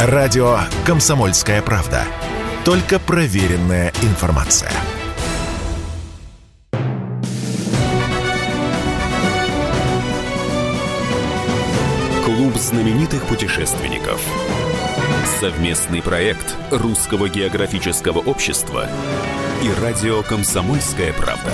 Радио «Комсомольская правда». Только проверенная информация. Клуб знаменитых путешественников. Совместный проект Русского географического общества и радио «Комсомольская правда».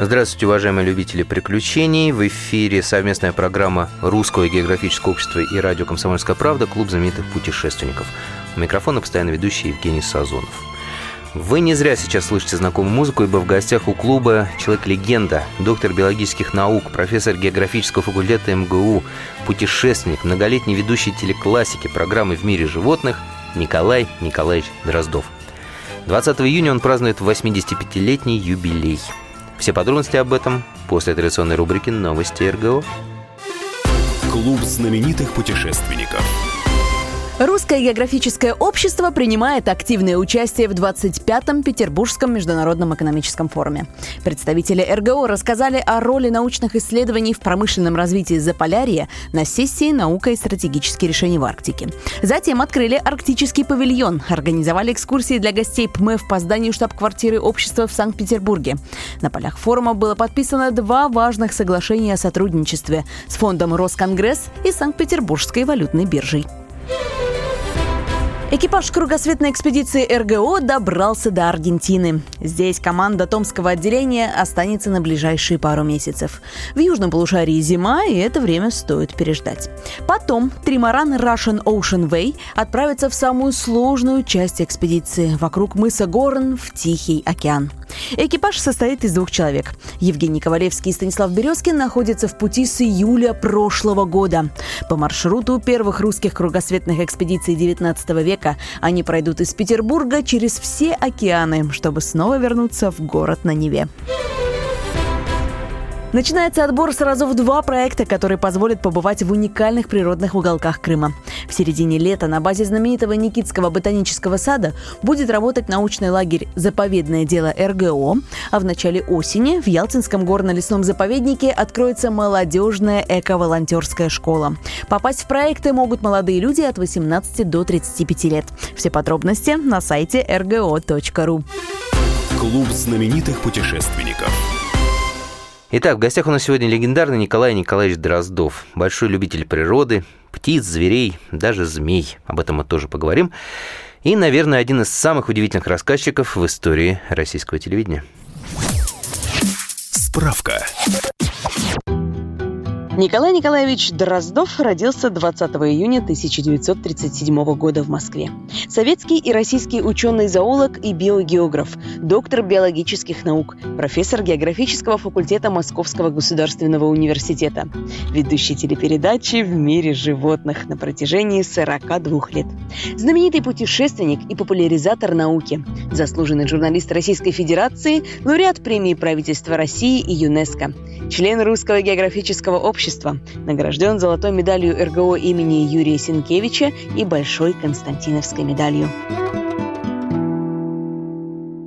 Здравствуйте, уважаемые любители приключений. В эфире совместная программа Русского географического общества и радио «Комсомольская правда» Клуб знаменитых путешественников. У микрофона постоянно ведущий Евгений Сазонов. Вы не зря сейчас слышите знакомую музыку, ибо в гостях у клуба человек-легенда, доктор биологических наук, профессор географического факультета МГУ, путешественник, многолетний ведущий телеклассики программы «В мире животных» Николай Николаевич Дроздов. 20 июня он празднует 85-летний юбилей – все подробности об этом после традиционной рубрики «Новости РГО». Клуб знаменитых путешественников. Русское географическое общество принимает активное участие в 25-м Петербургском международном экономическом форуме. Представители РГО рассказали о роли научных исследований в промышленном развитии Заполярья на сессии «Наука и стратегические решения в Арктике». Затем открыли арктический павильон, организовали экскурсии для гостей ПМЭФ по зданию штаб-квартиры общества в Санкт-Петербурге. На полях форума было подписано два важных соглашения о сотрудничестве с фондом Росконгресс и Санкт-Петербургской валютной биржей. Экипаж кругосветной экспедиции РГО добрался до Аргентины. Здесь команда Томского отделения останется на ближайшие пару месяцев. В южном полушарии зима, и это время стоит переждать. Потом тримаран Russian Ocean Way отправится в самую сложную часть экспедиции – вокруг мыса Горн в Тихий океан. Экипаж состоит из двух человек. Евгений Ковалевский и Станислав Березкин находятся в пути с июля прошлого года. По маршруту первых русских кругосветных экспедиций XIX века они пройдут из Петербурга через все океаны, чтобы снова вернуться в город на Неве. Начинается отбор сразу в два проекта, которые позволят побывать в уникальных природных уголках Крыма. В середине лета на базе знаменитого Никитского ботанического сада будет работать научный лагерь «Заповедное дело РГО», а в начале осени в Ялтинском горно-лесном заповеднике откроется молодежная эко-волонтерская школа. Попасть в проекты могут молодые люди от 18 до 35 лет. Все подробности на сайте rgo.ru. Клуб знаменитых путешественников. Итак, в гостях у нас сегодня легендарный Николай Николаевич Дроздов. Большой любитель природы, птиц, зверей, даже змей. Об этом мы тоже поговорим. И, наверное, один из самых удивительных рассказчиков в истории российского телевидения. Справка. Николай Николаевич Дроздов родился 20 июня 1937 года в Москве. Советский и российский ученый-зоолог и биогеограф, доктор биологических наук, профессор географического факультета Московского государственного университета, ведущий телепередачи «В мире животных» на протяжении 42 лет. Знаменитый путешественник и популяризатор науки, заслуженный журналист Российской Федерации, лауреат премии правительства России и ЮНЕСКО, член Русского географического общества, награжден золотой медалью РГО имени Юрия Сенкевича и Большой Константиновской медалью.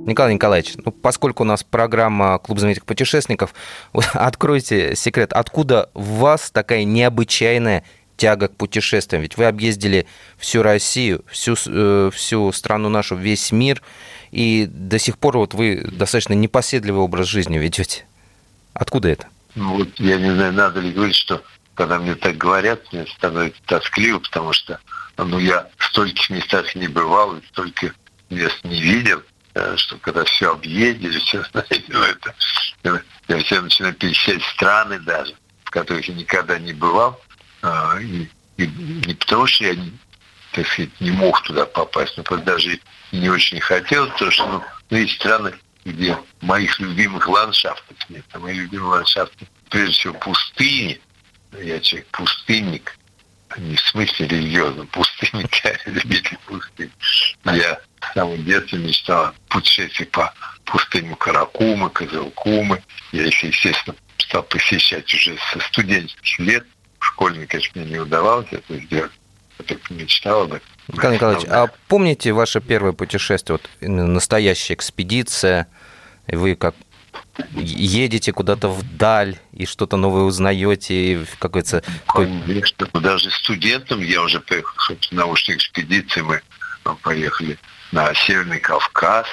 Николай Николаевич, ну, поскольку у нас программа «Клуб знаменитых путешественников», откройте секрет, откуда у вас такая необычайная тяга к путешествиям? Ведь вы объездили всю Россию, всю, э, всю страну нашу, весь мир, и до сих пор вот вы достаточно непоседливый образ жизни ведете. Откуда это? Ну вот я не знаю, надо ли говорить, что когда мне так говорят, мне становится тоскливо, потому что ну, я в стольких местах не бывал, и столько мест не видел, э, что когда все объездили, все, знаете, ну, это, я все начинаю перечислять страны даже, в которых я никогда не бывал, а, и, и не потому что я, так сказать, не мог туда попасть, но даже не очень хотел, потому что ну, ну, есть страны, где моих любимых ландшафтов нет. А мои любимые ландшафты, прежде всего, пустыни. Я человек пустынник, не в смысле религиозном, пустынник, я любитель пустыни. Я с самого детства мечтал путешествовать по пустыням Каракумы, Козылкумы. Я их, естественно, стал посещать уже со студенческих лет. Школьник, конечно, мне не удавалось это сделать. Я только мечтал об этом. Николай Николаевич, а помните ваше первое путешествие, вот настоящая экспедиция, и вы как едете куда-то вдаль и что-то новое узнаете, и какой-то... Конечно, даже студентом я уже поехал, собственно, научной экспедиции, мы поехали на Северный Кавказ,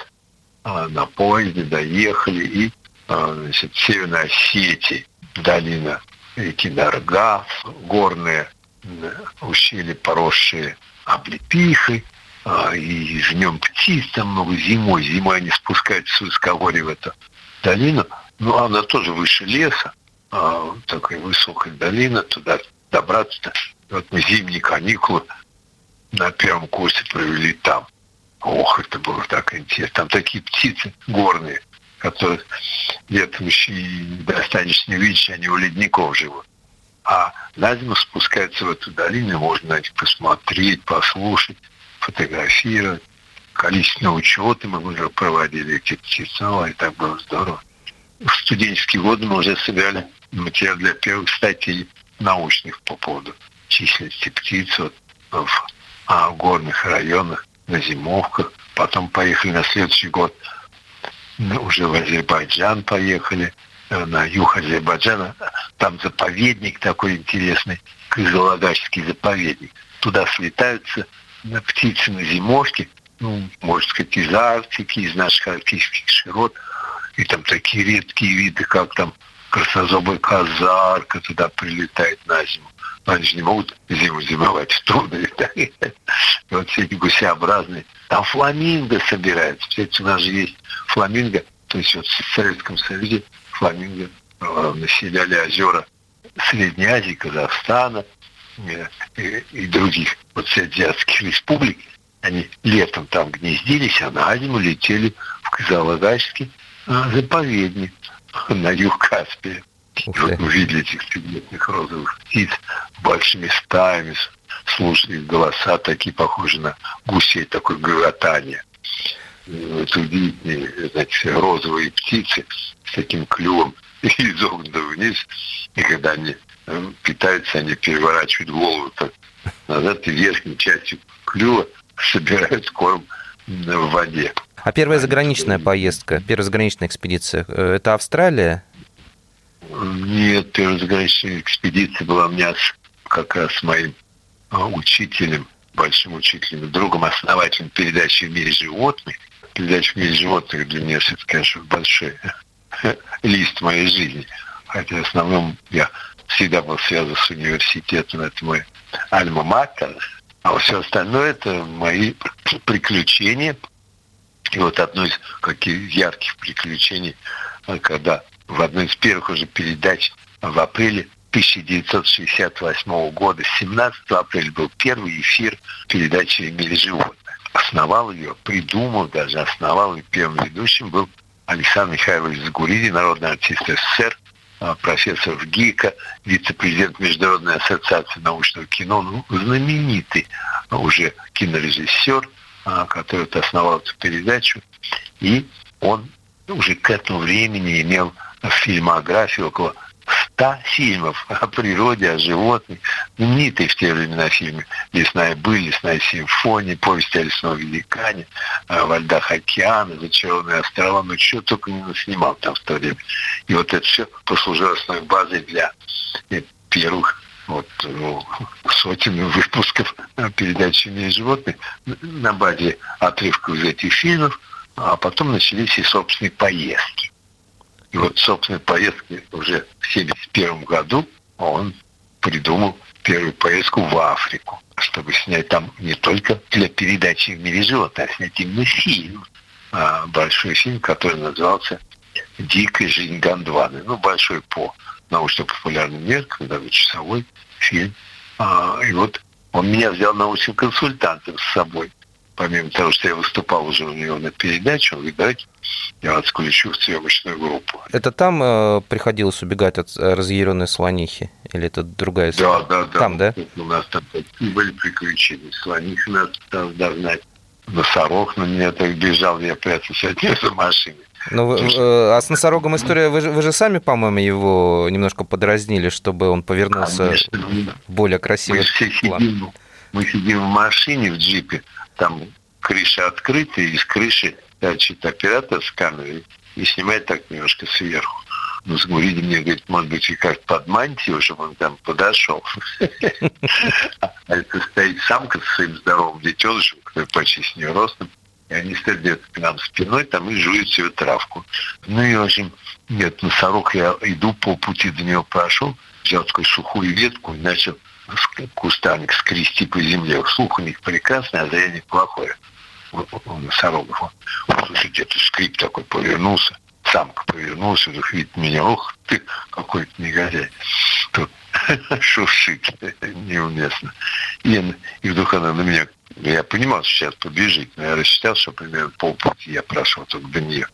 а, на поезде доехали, и а, значит, Северной Осетии, долина реки Даргав, горные ущелья, поросшие облепихой, а, и жнем птиц там много зимой. Зимой они спускаются с высокогорья в эту долину. Ну, она тоже выше леса, а, такая высокая долина, туда добраться-то. Вот мы зимние каникулы на первом курсе провели там. Ох, это было так интересно. Там такие птицы горные, которые летом еще и достаточно видишь, они у ледников живут. А на зиму спускаются в эту долину, можно на них посмотреть, послушать, фотографировать. Количественные учеты мы уже проводили этих птиц. Ну, и так было здорово. В студенческие годы мы уже собирали материал для первых статей научных по поводу численности птиц вот, в а, горных районах, на зимовках. Потом поехали на следующий год уже в Азербайджан поехали, на юг Азербайджана. Там заповедник такой интересный, Кызылагачский заповедник. Туда слетаются птицы на зимовке, ну, можно сказать, из Арктики, из наших арктических широт. И там такие редкие виды, как там краснозобая казарка туда прилетает на зиму. Но они же не могут зиму зимовать трудно летать. Вот все эти гусеобразные. Там фламинго собираются. Кстати, у нас же есть фламинго. То есть вот в Советском Союзе фламинго э, населяли озера Средней Азии, Казахстана э, и, и других вот азиатских республик. Они летом там гнездились, а на зиму летели в Казалагайский э, заповедник на юг Каспия. И вот увидели этих цветных розовых птиц большими стаями, слушали голоса, такие похожие на гусей, такое грохотание. Это удивительные, значит, розовые птицы с таким клювом изогнутым вниз. И когда они э, питаются, они переворачивают голову так назад и верхней частью клюва собирают корм в воде. А первая заграничная поездка, первая заграничная экспедиция, э, это Австралия? Нет, первая заграничная экспедиция была у меня как раз с моим учителем, большим учителем, другом, основателем передачи «В мире животных». Передача «В мире животных» для меня это, конечно, большой лист моей жизни. Хотя в основном я всегда был связан с университетом, это мой альма-матер. А все остальное это мои приключения. И вот одно из каких ярких приключений, а, когда в одной из первых уже передач в апреле 1968 года, 17 апреля был первый эфир передачи «Мире животных». Основал ее, придумал даже, основал и первым ведущим был Александр Михайлович Загуриди, народный артист СССР, а, профессор в ГИКа, вице-президент Международной ассоциации научного кино, ну, знаменитый уже кинорежиссер, а, который основал эту передачу. И он уже к этому времени имел фильмографию около 100 фильмов о природе, о животных. Знаменитые в те времена фильмы «Лесная быль», «Лесная симфония», «Повесть о лесном великане», «Во льдах океана», «Зачарованные острова». Ну, что только не снимал там в то время. И вот это все послужило основной базой для э, первых вот, ну, сотен выпусков передачи «Мир животных» на базе отрывков из этих фильмов, а потом начались и собственные поездки. И вот, собственно, поездки уже в 1971 году он придумал первую поездку в Африку, чтобы снять там не только для передачи в мире а снять именно фильм. А, большой фильм, который назывался «Дикая жизнь Гондваны». Ну, большой по научно-популярным меркам, даже часовой фильм. А, и вот он меня взял научным консультантом с собой помимо того, что я выступал уже у него на передаче, он давайте я в съемочную группу. Это там э, приходилось убегать от э, разъяренной слонихи? Или это другая история? Да, да, да. Там, да? У нас там были приключения. Слонихи нас там догнать. Носорог на меня так бежал, я прятался от него за машиной. Ну, вы, э, а с носорогом история, вы, вы же сами, по-моему, его немножко подразнили, чтобы он повернулся Конечно, в более красивый мы план. Сидим, Мы сидим в машине, в джипе, там крыша открыта, и из крыши торчит оператор с камерой и снимает так немножко сверху. Ну, говорили мне, говорит, может быть, и как под мантию, чтобы он там подошел. А это стоит самка с своим здоровым детенышем, который почти с нее ростом. И они стоят к нам спиной там и жуют всю травку. Ну и, в общем, нет, носорог я иду по пути до него прошел, взял такую сухую ветку и начал кустарник скрести по земле. Слух у них прекрасный, а зрение плохое. У носорогов. Слушайте, это скрип такой повернулся самка повернулась, вдруг видит меня, ох ты, какой-то негодяй. Тут шуршит неуместно. И, и вдруг она на меня, я понимал, что сейчас побежит, но я рассчитал, что примерно полпути я прошел только до нее.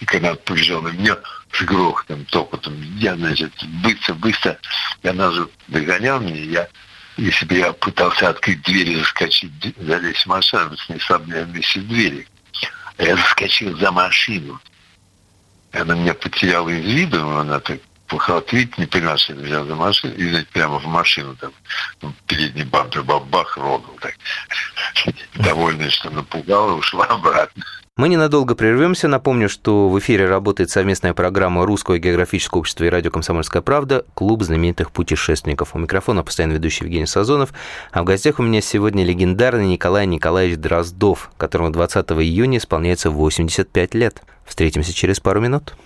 И когда она побежала на меня с грохотом, топотом, я, значит, быстро, быстро, и она же догоняла меня, я если бы я пытался открыть дверь и заскочить, залезть в машину, снесла бы меня вместе двери. А я заскочил за машину. Она меня потеряла из виду, она так плохо не поняла, что я взял за машину, и знаете, прямо в машину там, ну, передний бампер бабах рогал так. Довольная, что напугала, ушла обратно. Мы ненадолго прервемся. Напомню, что в эфире работает совместная программа Русского географического общества и радио «Комсомольская правда» «Клуб знаменитых путешественников». У микрофона постоянно ведущий Евгений Сазонов. А в гостях у меня сегодня легендарный Николай Николаевич Дроздов, которому 20 июня исполняется 85 лет. Встретимся через пару минут.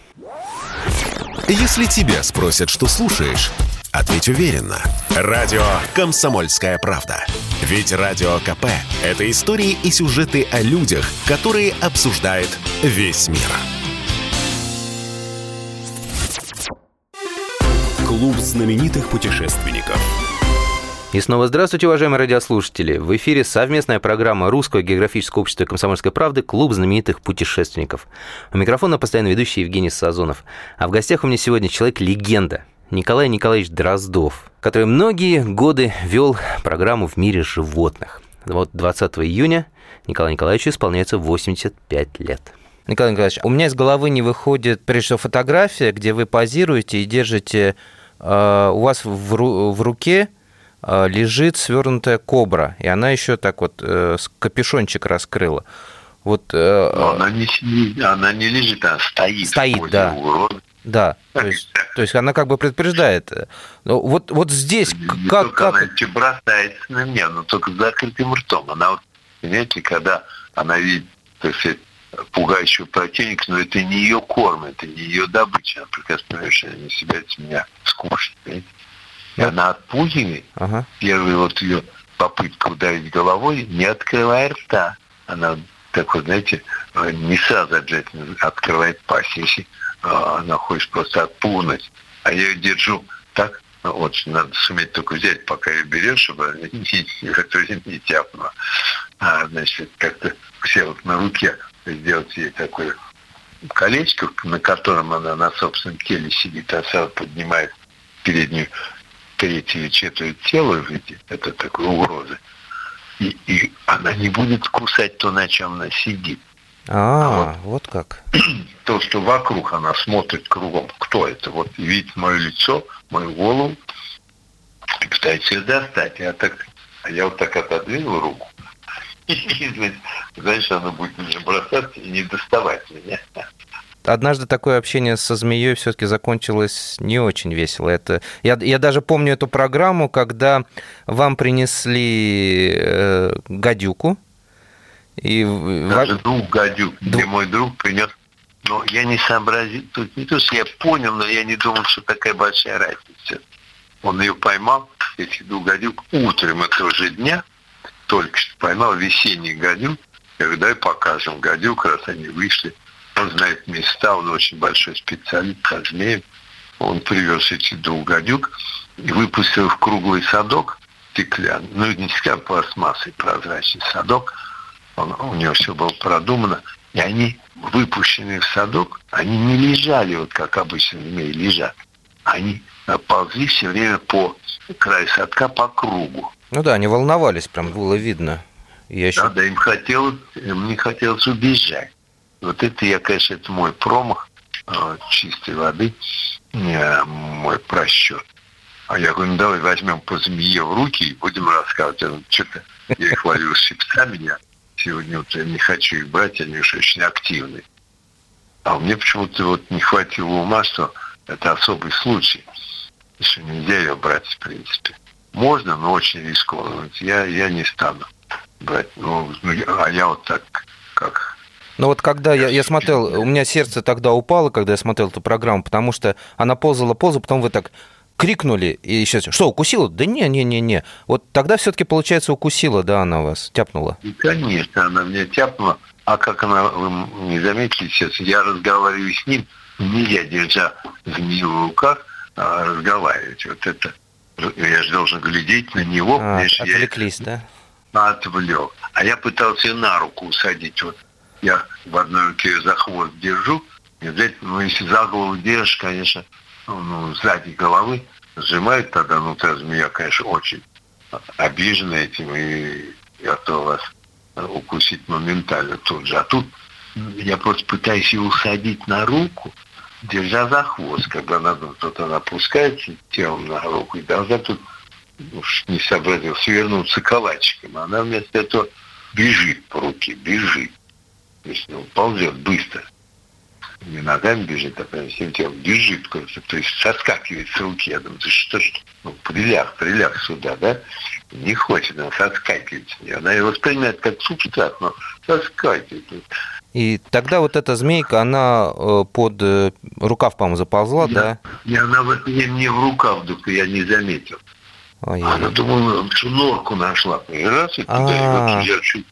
Если тебя спросят, что слушаешь, ответь уверенно. Радио «Комсомольская правда». Ведь Радио КП – это истории и сюжеты о людях, которые обсуждает весь мир. Клуб знаменитых путешественников. И снова здравствуйте, уважаемые радиослушатели. В эфире совместная программа Русского географического общества и комсомольской правды «Клуб знаменитых путешественников». У микрофона постоянно ведущий Евгений Сазонов. А в гостях у меня сегодня человек-легенда Николай Николаевич Дроздов, который многие годы вел программу «В мире животных». Вот 20 июня Николаю Николаевичу исполняется 85 лет. Николай Николаевич, у меня из головы не выходит, прежде всего, фотография, где вы позируете и держите, э, у вас в, ру, в руке Э, лежит свернутая кобра, и она еще так вот э, капюшончик раскрыла. Вот, э, Но она не, она не лежит, она стоит. Стоит, да. Урода. Да, то есть, то есть она как бы предупреждает. Ну, вот, вот здесь не как... как... Она бросается на меня, но только с закрытым ртом. Она вот, понимаете, когда она видит, так сказать, пугающего противника, но это не ее корм, это не ее добыча. Она прекрасно что они себя от меня скушать. Понимаете? И она отпугивает. Ага. Первая вот ее попытка ударить головой, не открывая рта. Она так вот, знаете, не сразу обязательно открывает пасть, если а, она хочет просто отпугнуть. А я ее держу так, вот, надо суметь только взять, пока ее берешь, чтобы не, не, не тяпнула. А, значит, как-то все вот на руке сделать ей такое колечко, на котором она на собственном теле сидит, а сразу поднимает переднюю третье или четверть тела выйдет, это такой угроза. И, и она не будет кусать то, на чем она сидит. А, а вот, вот как. То, что вокруг она смотрит кругом, кто это, вот видит мое лицо, мою голову, и пытается ее достать. Я так, а я вот так отодвинул руку, и, знаешь, она будет мне бросаться и не доставать меня однажды такое общение со змеей все-таки закончилось не очень весело. Это я, я даже помню эту программу, когда вам принесли э, гадюку. И даже двух гадюк. Где мой друг принес. Но я не сообразил. Тут не то, что я понял, но я не думал, что такая большая разница. Он ее поймал, эти двух гадюк, утром этого же дня, только что поймал весенний гадюк. Я говорю, дай покажем гадюк, раз они вышли он знает места, он очень большой специалист змеям. Он привез эти двух гадюк и выпустил в круглый садок стеклянный, ну не стеклянный, пластмассой прозрачный садок. Он, у него все было продумано. И они, выпущенные в садок, они не лежали, вот как обычно змеи лежат. Они ползли все время по краю садка по кругу. Ну да, они волновались, прям было видно. Я еще... Да, да, им хотелось, им не хотелось убежать. Вот это я, конечно, это мой промах э, чистой воды, э, мой просчет. А я говорю, ну давай возьмем по змее в руки и будем рассказывать. Он что-то, я их ловил щипцами, я сегодня вот я не хочу их брать, они уж очень активные. А мне почему-то вот не хватило ума, что это особый случай. Еще нельзя ее брать, в принципе. Можно, но очень рискованно. Я, я не стану брать. Ну, ну, а я вот так, как но вот когда я, я смотрел, у меня сердце тогда упало, когда я смотрел эту программу, потому что она ползала, ползала, потом вы так крикнули, и сейчас, что, укусила? Да не, не, не, не. Вот тогда все-таки, получается, укусила, да, она вас, тяпнула? И, конечно, она меня тяпнула. А как она, вы не заметили сейчас, я разговариваю с ним, нельзя, держа змею в руках, а разговаривать. Вот это, я же должен глядеть на него. А, отвлеклись, я... да? Отвлек. А я пытался на руку усадить. Вот я в одной руке за хвост держу, и взять, ну, если за голову держишь, конечно, ну, ну, сзади головы сжимает тогда, ну, та змея, конечно, очень обижена этим и готова вас укусить моментально тут же. А тут я просто пытаюсь ее усадить на руку, держа за хвост, когда она тут она опускается телом на руку и должна тут уж не сообразил, свернуться калачиком. Она вместо этого бежит по руке, бежит. То есть ну, ползет быстро. Не ногами бежит, а прям всем телом бежит, то есть соскакивает с руки. Я думаю, ты что ж, ну, приляг, приляг сюда, да? Не хочет, она соскакивает с нее. Она его воспринимает как субстрат, но соскакивает. И тогда вот эта змейка, она э, под э, рукав, по-моему, заползла, я, да? И она вот мне, мне в рукав, только я не заметил. Ой, она, думала, что норку нашла. Раз, и туда, и вот я чуть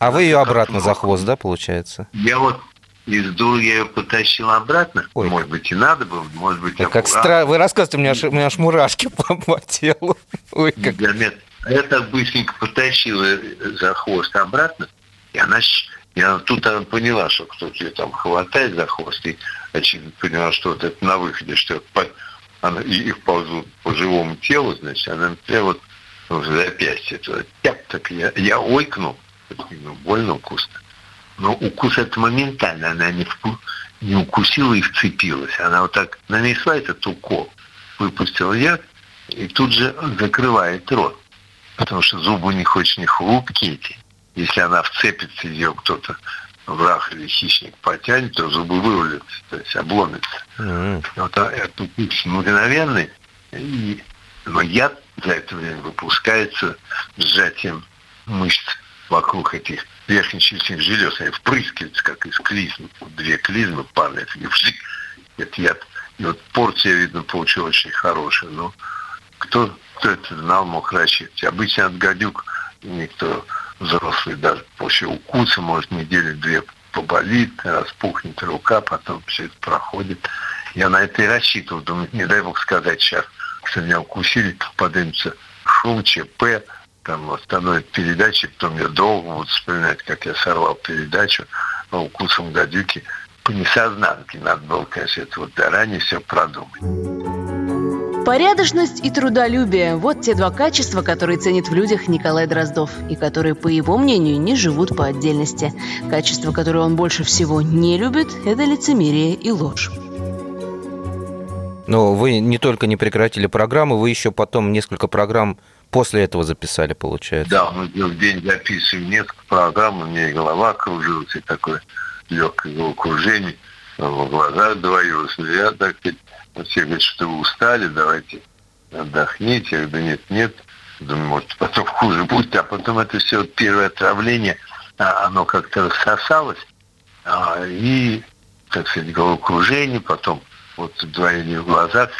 а вы ее обратно за хвост, да, получается? Я вот из дуры я ее потащил обратно. Ой. Может быть, и надо было, может быть, я как стра... Вы рассказываете, у меня, аж, у меня аж мурашки по, по телу. Ой, как... Я, я так быстренько потащил за хвост обратно, и она, я тут она поняла, что кто-то ее там хватает за хвост, и очевидно поняла, что вот это на выходе, что по, она, их ползут по живому телу, значит, она прям вот в запястье. Тяп, так я, я ойкнул, ну, больно вкусно. Но укус это моментально, она не, вку... не укусила и вцепилась. Она вот так нанесла этот укол, выпустила яд и тут же закрывает рот. Потому что зубы у них очень хрупкие эти. Если она вцепится, ее кто-то враг или хищник потянет, то зубы вывалятся, то есть обломятся. Mm-hmm. Вот а этот укус мгновенный, и, но яд за это время выпускается сжатием мышц вокруг этих верхнечелюстных желез, они впрыскиваются, как из клизмы. Две клизмы падают, и вжик, это яд. И вот порция, видно, получилась очень хорошая. Но кто, кто это знал, мог рассчитывать. Обычно от гадюк никто взрослый даже после укуса может неделю-две поболит, распухнет рука, потом все это проходит. Я на это и рассчитывал. Думаю, не дай бог сказать сейчас, что меня укусили, поднимется шум, ЧП, там остановят передачи, потом я долго буду вспоминать, как я сорвал передачу по укусам гадюки по несознанке. Надо было, конечно, это вот заранее все продумать. Порядочность и трудолюбие – вот те два качества, которые ценит в людях Николай Дроздов и которые, по его мнению, не живут по отдельности. Качество, которое он больше всего не любит – это лицемерие и ложь. Но вы не только не прекратили программу, вы еще потом несколько программ после этого записали, получается. Да, мы в день записываем несколько программ, у меня голова кружилась, и такое легкое головокружение, в глазах двоилось. Я так все говорят, что вы устали, давайте отдохните. Я говорю, нет, нет. Думаю, может, потом хуже будет. А потом это все первое отравление, а, оно как-то рассосалось. А, и, так сказать, головокружение, потом вот двоение в глазах,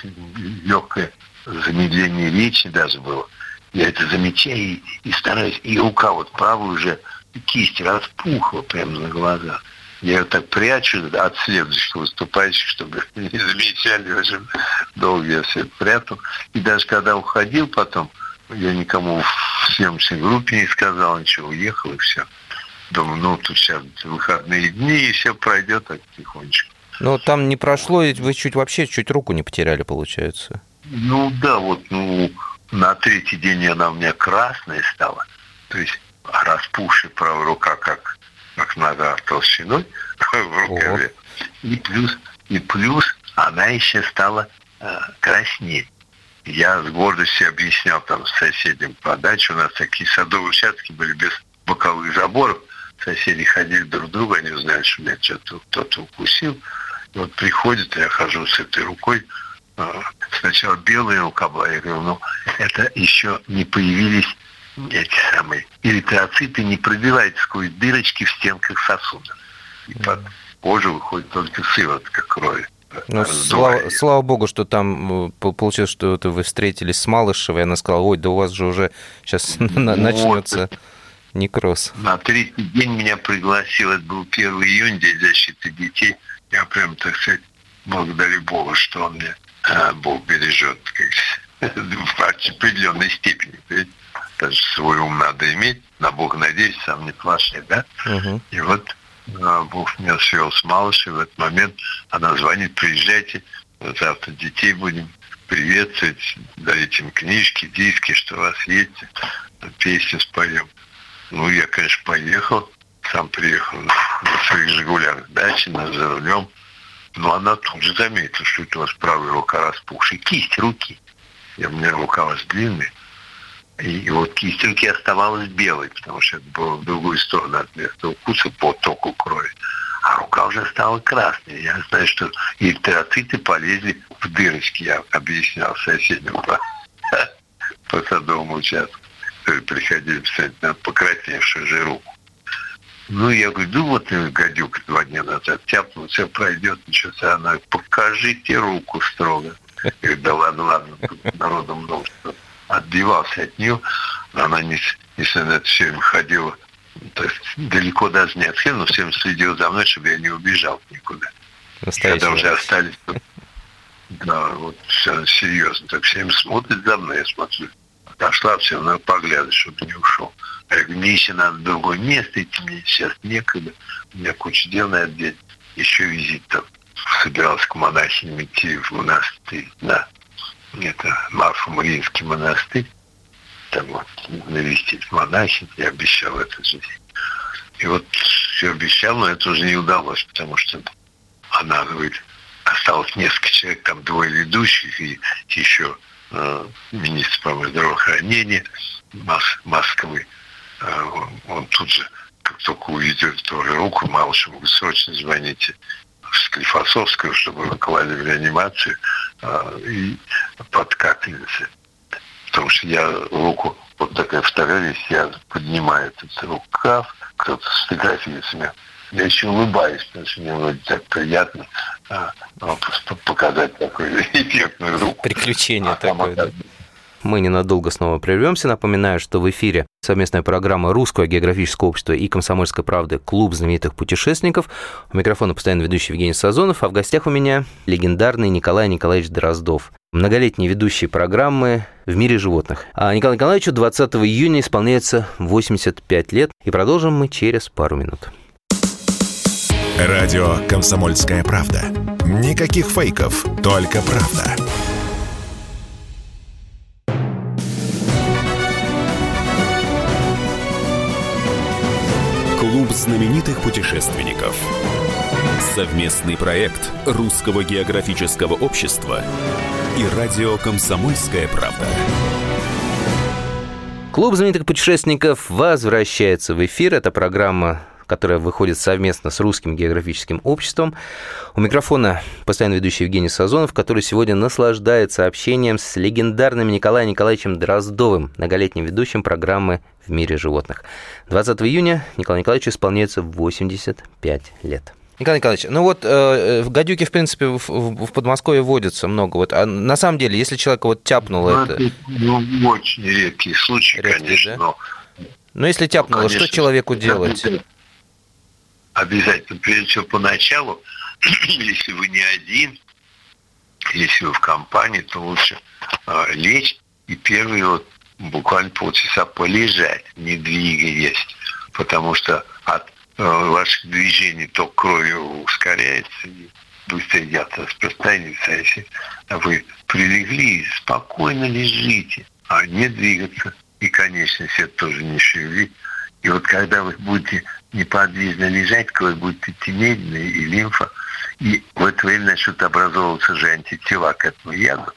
легкое замедление речи даже было. Я это замечаю и, и стараюсь. И рука вот правая уже, кисть распухла прямо на глазах. Я ее так прячу от следующих выступающих, чтобы не замечали. Очень долго я все прятал. И даже когда уходил потом, я никому в съемочной группе не сказал ничего, уехал и все. Думаю, ну тут сейчас выходные дни, и все пройдет так тихонечко. Но там не прошло, вы чуть вообще чуть руку не потеряли, получается. Ну да, вот, ну, на третий день она у меня красная стала. То есть распухшая правая рука, как, как нога толщиной в рукаве. И плюс, и плюс она еще стала э, краснеть. Я с гордостью объяснял там соседям по даче, у нас такие садовые участки были без боковых заборов, соседи ходили друг к другу, они узнали, что меня что-то кто-то укусил. И вот приходит, я хожу с этой рукой, сначала белая рука была, я говорю, ну, это еще не появились эти самые эритроциты, не пробиваются сквозь дырочки в стенках сосудов. И под кожу выходит только сыворотка крови. Ну, слава, слава богу, что там э, получилось, что это вы встретились с Малышевой, и она сказала, ой, да у вас же уже сейчас вот. начнется некроз. На третий день меня пригласил, это был 1 июня, День защиты детей. Я прям, так сказать, благодарю Бога, что он мне, а, Бог бережет как, в определенной степени. Даже свой ум надо иметь, на Бога надеюсь, сам не плашный, да? Угу. И вот а, Бог меня свел с Малышей в этот момент. Она звонит, приезжайте, завтра детей будем приветствовать, дарить им книжки, диски, что у вас есть, песни споем. Ну, я, конечно, поехал, сам приехал на своих «Жигулях» даче, на за рулем. Но она тут же заметила, что это у вас правая рука распухшая. Кисть руки. И у меня рука вас длинная. И, и вот кисть руки оставалась белой, потому что это было в другую сторону от места укуса по току крови. А рука уже стала красной. Я знаю, что эритроциты полезли в дырочки, я объяснял соседям по, по садовому участку приходили писать на покрасневшую же руку. Ну, я говорю, ну вот гадюк два дня назад тяпнул, все пройдет, ничего себе. Она, покажите руку строго. Я говорю, да ладно, ладно, тут народу много. Отбивался от нее, она, не, если на это все время ходила, то есть далеко даже не отходила, но всем следил за мной, чтобы я не убежал никуда. Когда уже остались, да, вот все серьезно, так всем смотрят за мной, я смотрю, все равно поглядывать, чтобы не ушел. Я говорю, мне еще надо в другое место идти, мне сейчас некогда, у меня куча дел на этот день, еще визит там. Собирался к монахиням идти в монастырь, да. Это Марфа-Мариинский монастырь. Там вот навестить монахинь, я обещал это же. И вот все обещал, но это уже не удалось, потому что она говорит, осталось несколько человек, там двое ведущих и еще министр по здравоохранения Москвы, э, он тут же, как только увидел тоже руку Малышеву, говорит, срочно звоните в Склифосовскую, чтобы его клали в реанимацию э, и под капельницы. Потому что я руку, вот такая фотография, я поднимаю этот рукав, кто-то сфотографируется меня. Я еще улыбаюсь, потому что мне вроде так приятно а, ну, показать такую эффектную руку. Приключение а такое, да. Мы ненадолго снова прервемся. Напоминаю, что в эфире совместная программа Русского географического общества и Комсомольской правды «Клуб знаменитых путешественников». У микрофона постоянно ведущий Евгений Сазонов, а в гостях у меня легендарный Николай Николаевич Дроздов, многолетний ведущий программы «В мире животных». А Николаю Николаевичу 20 июня исполняется 85 лет, и продолжим мы через пару минут. Радио «Комсомольская правда». Никаких фейков, только правда. Клуб знаменитых путешественников. Совместный проект Русского географического общества и радио «Комсомольская правда». Клуб знаменитых путешественников возвращается в эфир. Это программа которая выходит совместно с Русским географическим обществом. У микрофона постоянно ведущий Евгений Сазонов, который сегодня наслаждается общением с легендарным Николаем Николаевичем Дроздовым, многолетним ведущим программы «В мире животных». 20 июня Николаю Николаевичу исполняется 85 лет. Николай Николаевич, ну вот э, гадюки, в принципе, в, в, в Подмосковье водятся много. Вот, а на самом деле, если человек вот тяпнул ну, это... Ну, очень редкий случай, редкий, конечно. Да? Но... но если тяпнуло, ну, конечно, что человеку делать? Обязательно, прежде всего, поначалу, если вы не один, если вы в компании, то лучше э, лечь и первые вот буквально полчаса полежать, не двигаясь, потому что от э, ваших движений ток крови ускоряется и быстрее яд. А если вы прилегли, спокойно лежите, а не двигаться, и конечности это тоже не шевелить. И вот когда вы будете неподвижно лежать, кровь будет идти медленно, и лимфа. И в это время начнут образовываться же антитела к этому яду.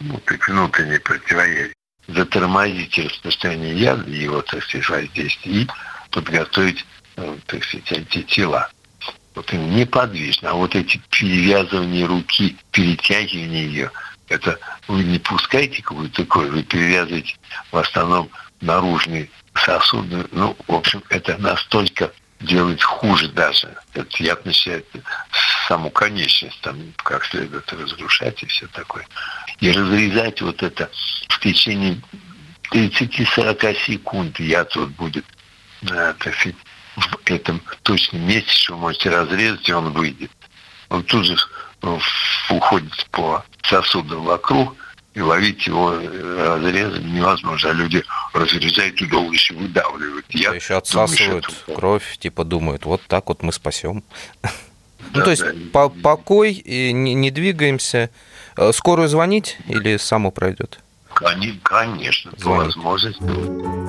ну, как внутреннее противоядие, затормозить распространение яда его, так сказать, воздействие и подготовить, э, так сказать, антитела. Вот им неподвижно. А вот эти перевязывания руки, перетягивание ее, это вы не пускаете какую-то такое, вы перевязываете в основном наружные сосуды. Ну, в общем, это настолько делает хуже даже. Это яд начинает саму конечность там как следует разрушать и все такое. И разрезать вот это в течение 30-40 секунд яд вот будет, да, так в этом точном месте, что вы можете разрезать, и он выйдет. Он тут же уходит по сосудам вокруг, и ловить его э, разрезом невозможно. А люди разрезают еще выдавливают. Я еще отсасывают думаю, кровь, типа думают, вот так вот мы спасем. Да, ну, то есть да, по покой, и не, не двигаемся. Э, скорую звонить или само пройдет? Конечно, возможность.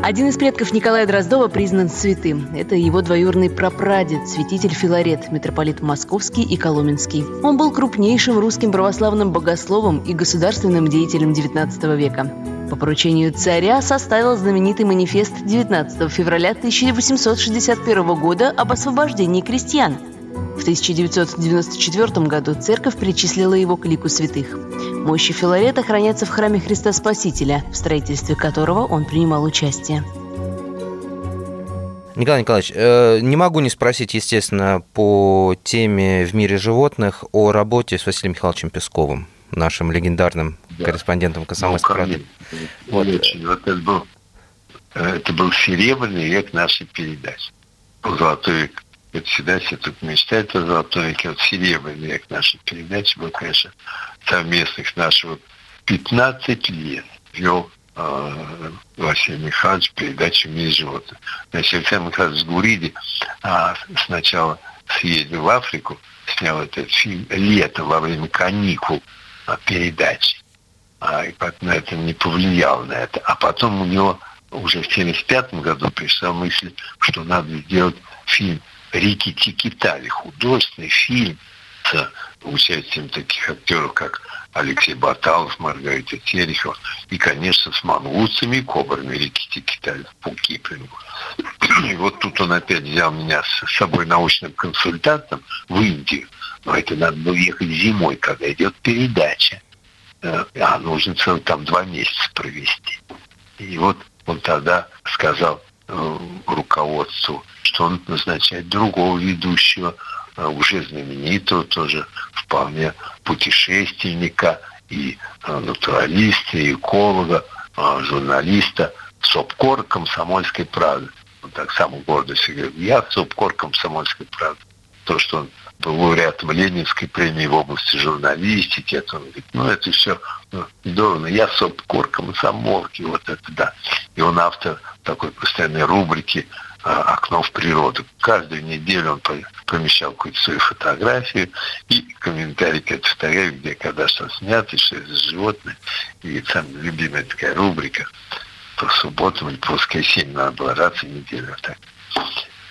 Один из предков Николая Дроздова признан святым. Это его двоюродный прапрадед, святитель Филарет, митрополит Московский и Коломенский. Он был крупнейшим русским православным богословом и государственным деятелем XIX века. По поручению царя составил знаменитый манифест 19 февраля 1861 года об освобождении крестьян – в 1994 году церковь причислила его к лику святых. Мощи Филарета хранятся в храме Христа Спасителя, в строительстве которого он принимал участие. Николай Николаевич, э, не могу не спросить, естественно, по теме «В мире животных» о работе с Василием Михайловичем Песковым, нашим легендарным да. корреспондентом «Комсомольской ну, правды». Вот. вот это был, это был серебряный век нашей передачи. Золотой век мечтают о золотой веке. Вот серебряный век нашей передачи был, конечно, совместных нашего 15 лет вел э, Василий Михайлович передачу «Мир животных». Значит, Александр Михайлович Гуриди а, сначала съездил в Африку, снял этот фильм «Лето» во время каникул а, передачи. А, и на это не повлиял на это. А потом у него уже в 1975 году пришла мысль, что надо сделать фильм Рики Тикитали, художественный фильм с участием таких актеров, как Алексей Баталов, Маргарита Терехова, и, конечно, с мангустами и кобрами Рики Тикитали по Киплингу. И вот тут он опять взял меня с собой научным консультантом в Индию. Но это надо было ехать зимой, когда идет передача. Э, а нужно целых там два месяца провести. И вот он тогда сказал руководству что он назначает другого ведущего, а, уже знаменитого тоже, вполне путешественника и а, натуралиста, и эколога, журналиста, СОПКОР «Комсомольской правды». Он так сам гордо себе говорит, я СОПКОР «Комсомольской правды». То, что он лауреатом Ленинской премии в области журналистики, это он говорит, ну это все ну, здорово, я СОПКОР комсомолки, вот это да. И он автор такой постоянной рубрики а, окно в природу. Каждую неделю он помещал какую-то свою фотографию и комментарий к этой фотографии, где когда что снято, что это животное. И самая любимая такая рубрика по субботам или по воскресеньям надо было раз в неделю. Так.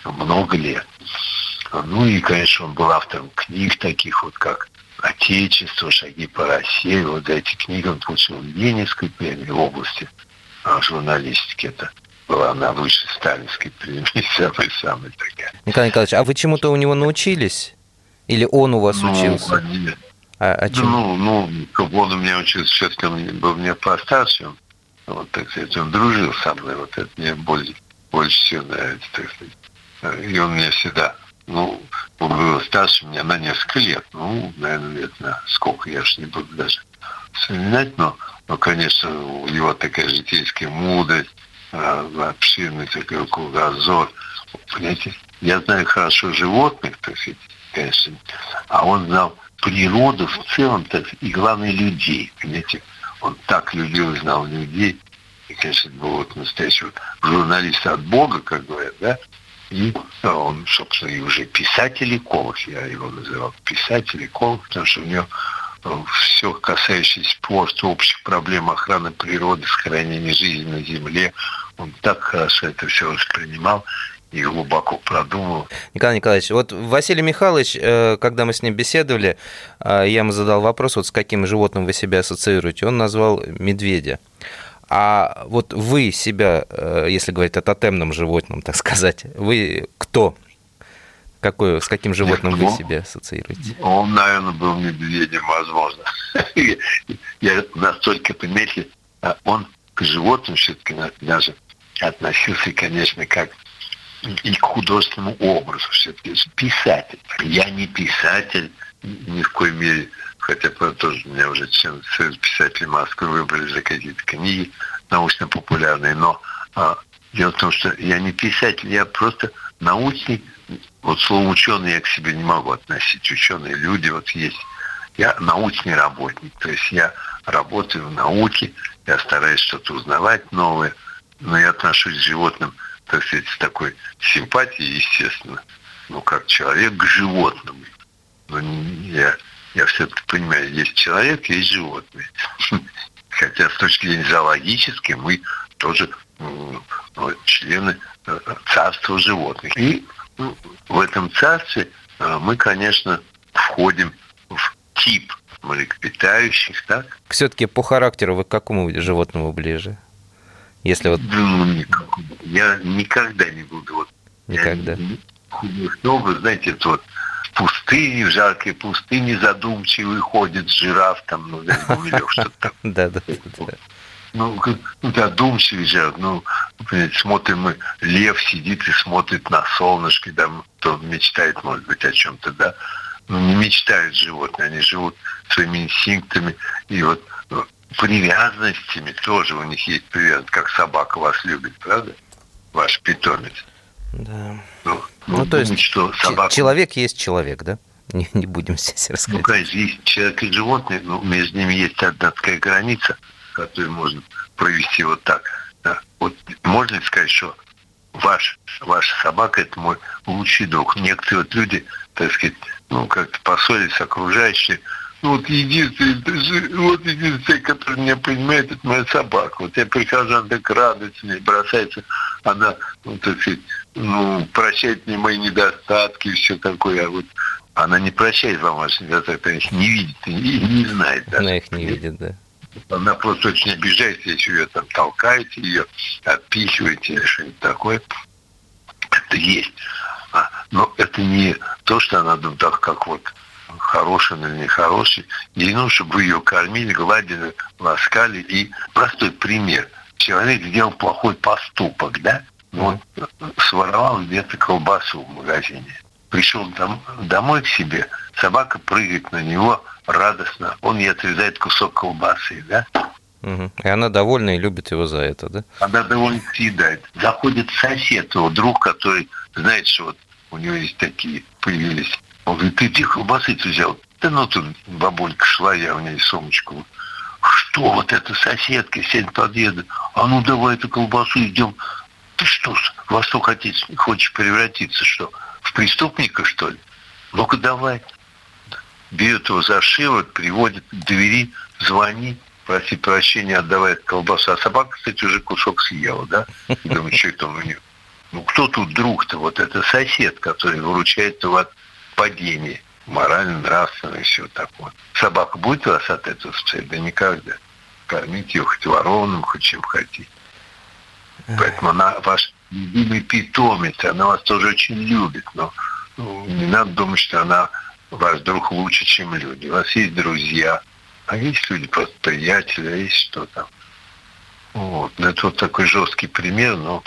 Много лет. Ну и, конечно, он был автором книг таких вот, как «Отечество», «Шаги по России». Вот за эти книги он получил Ленинскую премию в области а, журналистики. Это была на выше сталинской премии, самая-самая такая. Николай Николаевич, а вы чему-то у него научились? Или он у вас ну, учился? Нет. А, а чем? Ну, ну, он у меня учился, все-таки он был мне постарше, он, вот, так сказать, он дружил со мной, вот это мне больше, больше всего нравится, так сказать. И он мне всегда, ну, он был старше меня на несколько лет, ну, наверное, лет на сколько, я же не буду даже вспоминать, но, но конечно, у него такая житейская мудрость, обширный такой кругозор. Понимаете, я знаю хорошо животных, так сказать, конечно, а он знал природу в целом, так, и главное людей, понимаете, он так любил и знал людей, и, конечно, был вот настоящий журналист от Бога, как говорят, да, и он, собственно, и уже писатель-эколог, я его называл писатель-эколог, потому что у него все касающееся просто общих проблем охраны природы, сохранения жизни на Земле, он так хорошо это все воспринимал. и глубоко продумал. Николай Николаевич, вот Василий Михайлович, э, когда мы с ним беседовали, э, я ему задал вопрос, вот с каким животным вы себя ассоциируете. Он назвал медведя. А вот вы себя, э, если говорить о тотемном животном, так сказать, вы кто? Какой, с каким животным вы себя ассоциируете? Он, наверное, был медведем, возможно. Я настолько, понимаете, он к животным все-таки даже относился, конечно, как и к художественному образу все-таки. Писатель. Я не писатель ни в коей мере, хотя тоже меня уже член Союз писателей Москвы выбрали за какие-то книги научно-популярные, но а, дело в том, что я не писатель, я просто научный, вот слово ученый я к себе не могу относить, ученые люди вот есть. Я научный работник, то есть я работаю в науке, я стараюсь что-то узнавать новое, но я отношусь к животным так сказать, с такой симпатией, естественно, ну, как человек к животному. Но я, я все-таки понимаю, есть человек, есть животные. Хотя с точки зрения зоологической мы тоже ну, члены э, царства животных. И ну, в этом царстве э, мы, конечно, входим в тип млекопитающих, так? Все-таки по характеру вы к какому животному ближе? Если вот... Ну, я никогда не буду. Вот, никогда. Я, ну, вы знаете, это вот в пустыне, в жаркой пустыне задумчивый ходит жираф, там, ну, Гумилев, что-то такое. Да, да, Ну, ну, задумчивый жираф, ну, смотрим мы, лев сидит и смотрит на солнышко, да, кто мечтает, может быть, о чем-то, да. Ну, не мечтают животные, они живут своими инстинктами, и вот привязанностями тоже у них есть привязанность, как собака вас любит, правда? Ваш питомец. Да. Ну, ну, ну то есть что собака... человек есть человек, да? Не, не будем здесь рассказывать. Ну, конечно, есть человек и животные, но между ними есть одна такая граница, которую можно провести вот так. Да? Вот можно сказать, что ваш, ваша собака – это мой лучший друг. Некоторые вот люди, так сказать, ну, как-то поссорились с окружающими, вот единственный, вот единственный, который меня понимает, это моя собака. Вот я прихожу, она так радуется, бросается, она, ну, так сказать, ну, прощает мне мои недостатки и все такое, а вот она не прощает вам ваши недостатки, она их не видит и не, не знает. Да? Она их не видит, да. Она просто очень обижается, если ее там толкаете, ее отпихиваете или что-нибудь такое. Это есть. А, но это не то, что она так, как вот хороший или нехороший. Ей нужно, чтобы вы ее кормили, гладили, ласкали. И простой пример. Человек сделал плохой поступок, да? Он своровал где-то колбасу в магазине. Пришел дом, домой к себе, собака прыгает на него радостно, он ей отрезает кусок колбасы, да? Угу. И она довольна и любит его за это, да? Она довольно съедает. Заходит сосед, его друг, который знает, что вот у него есть такие, появились он говорит, ты где колбасы взял? Да ну тут бабулька шла, я у нее сумочку. Что вот эта соседка, сядь подъезда, а ну давай эту колбасу идем. Ты что, во что хотите, хочешь превратиться, что? В преступника, что ли? Ну-ка давай. Берет его за шиворот, приводит к двери, звонит, проси прощения, отдавает колбасу. А собака, кстати, уже кусок съела, да? Думаю, что это у нее? Ну, кто тут друг-то? Вот это сосед, который выручает его от падение морально, нравственно и все такое. Собака будет вас от этого спасать? Да никогда. Кормите ее хоть вороном, хоть чем хотите. Поэтому она ваш любимый питомец, она вас тоже очень любит, но ну, не надо думать, что она ваш друг лучше, чем люди. У вас есть друзья, а есть люди просто приятели, а есть что там. Вот. Ну, это вот такой жесткий пример, но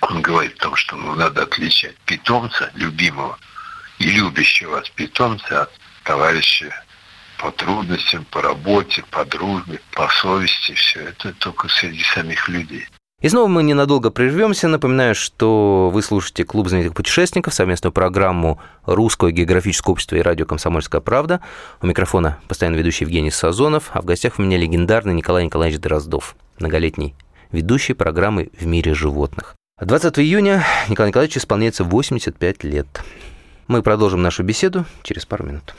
он говорит о том, что ну, надо отличать питомца, любимого, и любящего вас питомца от товарища по трудностям, по работе, по дружбе, по совести. Все это только среди самих людей. И снова мы ненадолго прервемся. Напоминаю, что вы слушаете «Клуб знаменитых путешественников», совместную программу Русского географического общества и радио «Комсомольская правда». У микрофона постоянно ведущий Евгений Сазонов, а в гостях у меня легендарный Николай Николаевич Дроздов, многолетний ведущий программы «В мире животных». 20 июня Николаю Николаевичу исполняется 85 лет. Мы продолжим нашу беседу через пару минут.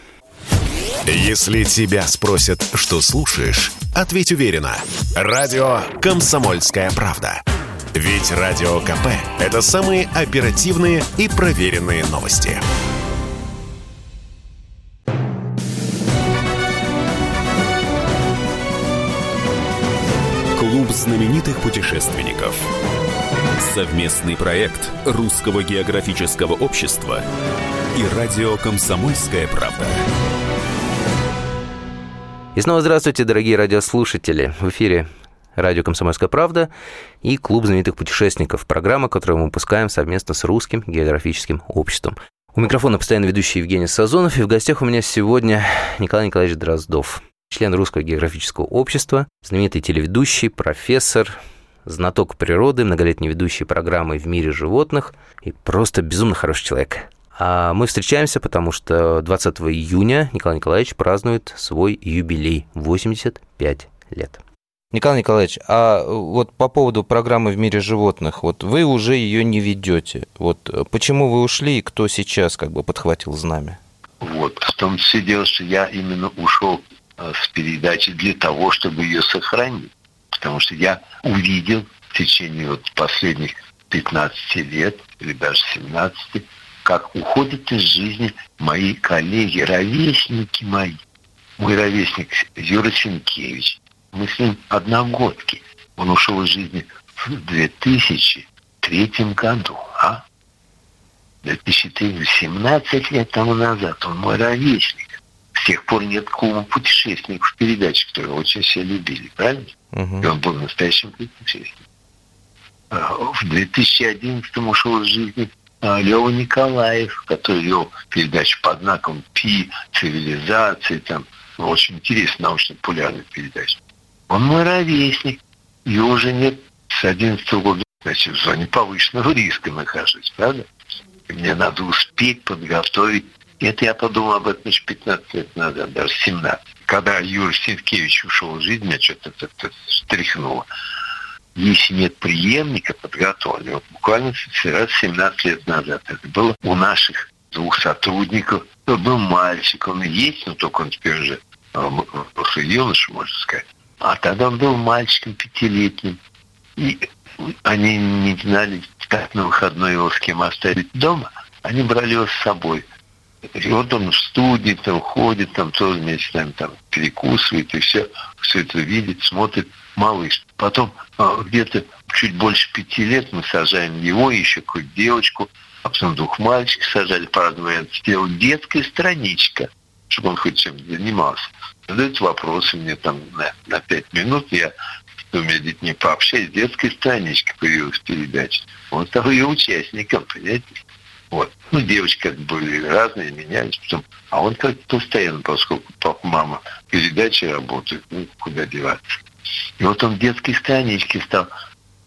Если тебя спросят, что слушаешь, ответь уверенно. Радио «Комсомольская правда». Ведь Радио КП – это самые оперативные и проверенные новости. Клуб знаменитых путешественников. Совместный проект Русского географического общества и радио «Комсомольская правда». И снова здравствуйте, дорогие радиослушатели. В эфире радио «Комсомольская правда» и Клуб знаменитых путешественников, программа, которую мы выпускаем совместно с Русским географическим обществом. У микрофона постоянно ведущий Евгений Сазонов, и в гостях у меня сегодня Николай Николаевич Дроздов, член Русского географического общества, знаменитый телеведущий, профессор, знаток природы, многолетний ведущий программы «В мире животных» и просто безумно хороший человек. А мы встречаемся, потому что 20 июня Николай Николаевич празднует свой юбилей – 85 лет. Николай Николаевич, а вот по поводу программы «В мире животных», вот вы уже ее не ведете. Вот почему вы ушли и кто сейчас как бы подхватил знамя? Вот, в том все дело, что я именно ушел Э, с передачи для того, чтобы ее сохранить. Потому что я увидел в течение вот последних 15 лет, или даже 17, как уходят из жизни мои коллеги, ровесники мои. Мой ровесник Юра Сенкевич. Мы с ним одногодки. Он ушел из жизни в 2003 году, а? 2003, 17 лет тому назад. Он мой ровесник. С тех пор нет клуба путешественников в передаче, которые очень все любили, правильно? Угу. И он был настоящим путешественником. А, в 2011 ушел из жизни Лева Николаев, который вел передачу под знаком Пи, цивилизации, там, ну, очень интересная научно-популярная передача. Он мой ровесник, его уже нет с 11 года, значит, в зоне повышенного риска нахожусь, правда? И мне надо успеть подготовить это я подумал об этом еще 15 лет назад, даже 17. Когда Юрий Сенкевич ушел из жизни, меня что-то это стряхнуло. Если нет преемника подготовленного, буквально раз 17 лет назад, это было у наших двух сотрудников, был мальчик, он есть, но только он теперь уже просто юноша, можно сказать. А тогда он был мальчиком пятилетним. И они не знали, как на выходной его с кем оставить дома. Они брали его с собой – и вот он в студии там ходит, там тоже вместе с нами там перекусывает и все, все это видит, смотрит. Малыш. Потом где-то чуть больше пяти лет мы сажаем его, еще какую-то девочку, а потом двух мальчиков сажали, по-разному вариантам. Сделал детская страничка, чтобы он хоть чем-то занимался. Задают вопросы мне там на, на пять минут, я с двумя детьми пообщаюсь, детская страничка появилась передаче. Вот того и участником, понимаете? Вот. Ну, девочки как были разные, менялись. Потом, а он как постоянно, поскольку папа, мама передачи работают, ну, куда деваться. И вот он в детской страничке стал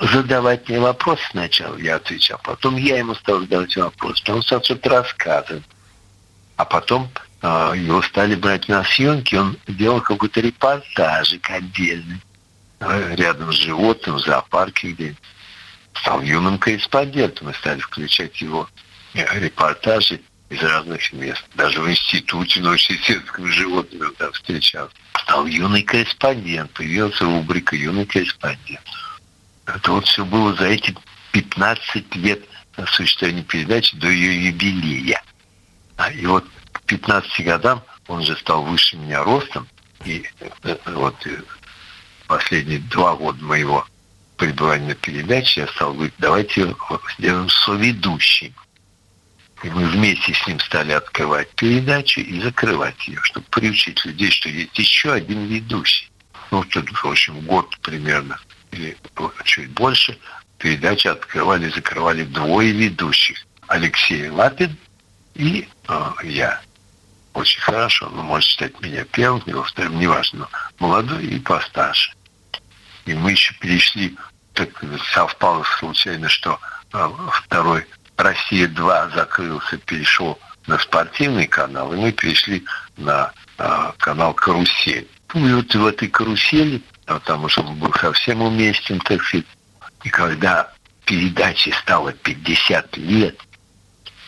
задавать мне вопросы сначала, я отвечал. Потом я ему стал задавать вопросы. Потом стал что-то рассказывать. А потом э, его стали брать на съемки, он делал какой-то репортажик отдельный э, рядом с животным, в зоопарке где Стал юным корреспондентом и стали включать его репортажи из разных мест. Даже в институте научно-исследовательского животного он там встречался. Стал юный корреспондент, появилась рубрика «Юный корреспондент». Это вот все было за эти 15 лет существования передачи до ее юбилея. А, и вот к 15 годам он же стал выше меня ростом. И э, вот э, последние два года моего пребывания на передаче я стал говорить, давайте сделаем соведущим. И мы вместе с ним стали открывать передачи и закрывать ее, чтобы приучить людей, что есть еще один ведущий. Ну, тут, в общем, год примерно, или чуть больше, передачи открывали и закрывали двое ведущих. Алексей Лапин и э, я. Очень хорошо, но может считать меня первым, его вторым, неважно, молодой и постарше. И мы еще перешли, так совпало случайно, что э, второй «Россия-2» закрылся, перешел на спортивный канал, и мы перешли на э, канал «Карусель». Ну, и вот в этой «Карусели», потому что он был совсем уместен, так сказать, и когда передаче стало 50 лет,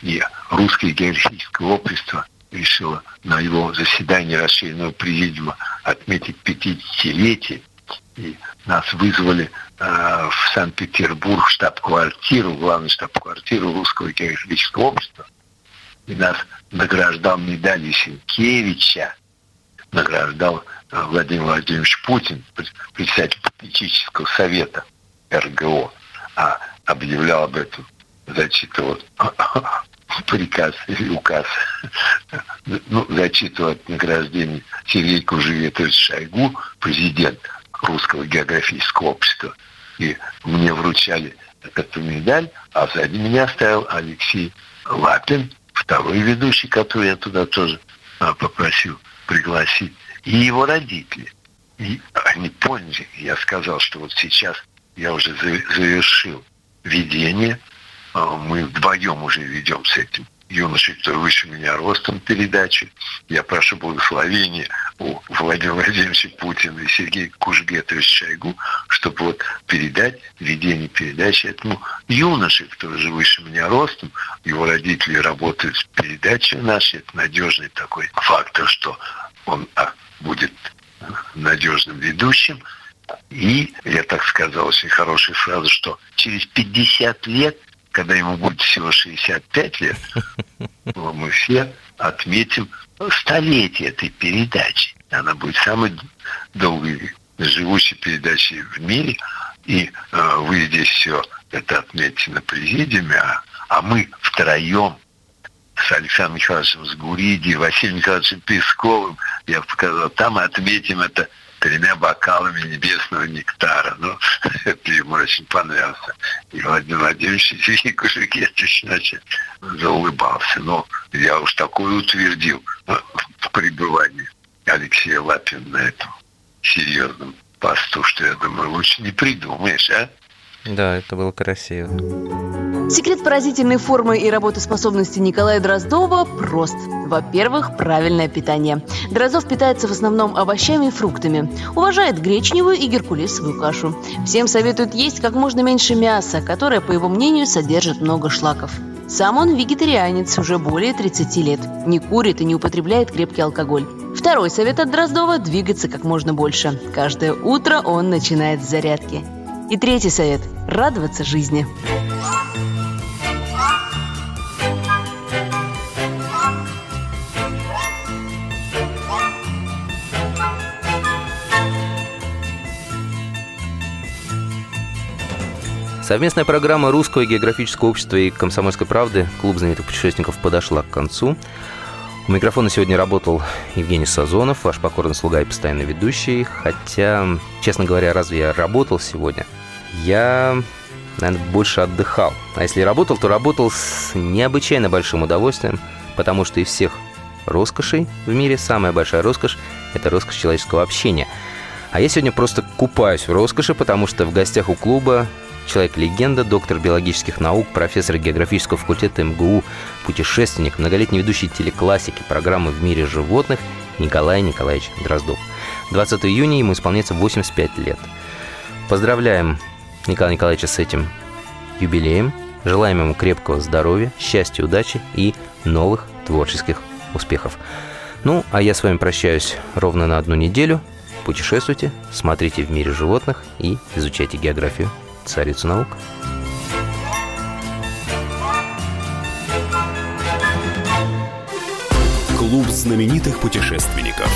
и Русское географическое общество решило на его заседании расширенного президиума отметить 50-летие, И нас вызвали э, в Санкт-Петербург, штаб-квартиру, главную штаб-квартиру Русского географического общества. И нас награждал медалью Сенкевича, награждал э, Владимир Владимирович Путин, председатель политического совета РГО, а объявлял об этом, зачитывал приказ или указ, ну, зачитывал от награждения Сергея Кужеветовича Шойгу, президент Русского географического общества. И мне вручали эту медаль, а сзади меня стоял Алексей Лапин, второй ведущий, который я туда тоже а, попросил пригласить, и его родители. И они поняли, я сказал, что вот сейчас я уже завершил ведение, а, мы вдвоем уже ведем с этим юношей, кто выше меня ростом передачи. Я прошу благословения у Владимира Владимировича Путина и Сергея Кужгетовича Шойгу, чтобы вот передать ведение передачи этому юноше, кто же выше меня ростом. Его родители работают с передачей нашей. Это надежный такой фактор, что он а, будет надежным ведущим. И я так сказал очень хорошую фразу, что через 50 лет когда ему будет всего 65 лет, мы все отметим столетие этой передачи. Она будет самой долгой живущей передачей в мире. И э, вы здесь все это отметите на президиуме, а, а мы втроем с Александром Михайловичем Сгуриди, Василием Михайловичем Песковым, я показал, там отметим это тремя бокалами небесного нектара. Ну, это ему очень понравился. И Владимир Владимирович Сергей Кушекетович, значит, заулыбался. Но я уж такое утвердил в пребывании Алексея Лапина на этом серьезном посту, что я думаю, лучше не придумаешь, а? Да, это было красиво. Секрет поразительной формы и работоспособности Николая Дроздова прост. Во-первых, правильное питание. Дроздов питается в основном овощами и фруктами. Уважает гречневую и геркулесовую кашу. Всем советует есть как можно меньше мяса, которое, по его мнению, содержит много шлаков. Сам он вегетарианец уже более 30 лет. Не курит и не употребляет крепкий алкоголь. Второй совет от Дроздова – двигаться как можно больше. Каждое утро он начинает с зарядки. И третий совет – радоваться жизни. Совместная программа Русского географического общества и Комсомольской правды «Клуб знаменитых путешественников» подошла к концу. У микрофона сегодня работал Евгений Сазонов, ваш покорный слуга и постоянный ведущий. Хотя, честно говоря, разве я работал сегодня? Я, наверное, больше отдыхал. А если работал, то работал с необычайно большим удовольствием, потому что из всех роскошей в мире самая большая роскошь – это роскошь человеческого общения. А я сегодня просто купаюсь в роскоши, потому что в гостях у клуба человек-легенда, доктор биологических наук, профессор географического факультета МГУ, путешественник, многолетний ведущий телеклассики программы «В мире животных» Николай Николаевич Дроздов. 20 июня ему исполняется 85 лет. Поздравляем Николая Николаевича с этим юбилеем. Желаем ему крепкого здоровья, счастья, удачи и новых творческих успехов. Ну, а я с вами прощаюсь ровно на одну неделю. Путешествуйте, смотрите в мире животных и изучайте географию царицу наук. Клуб знаменитых путешественников.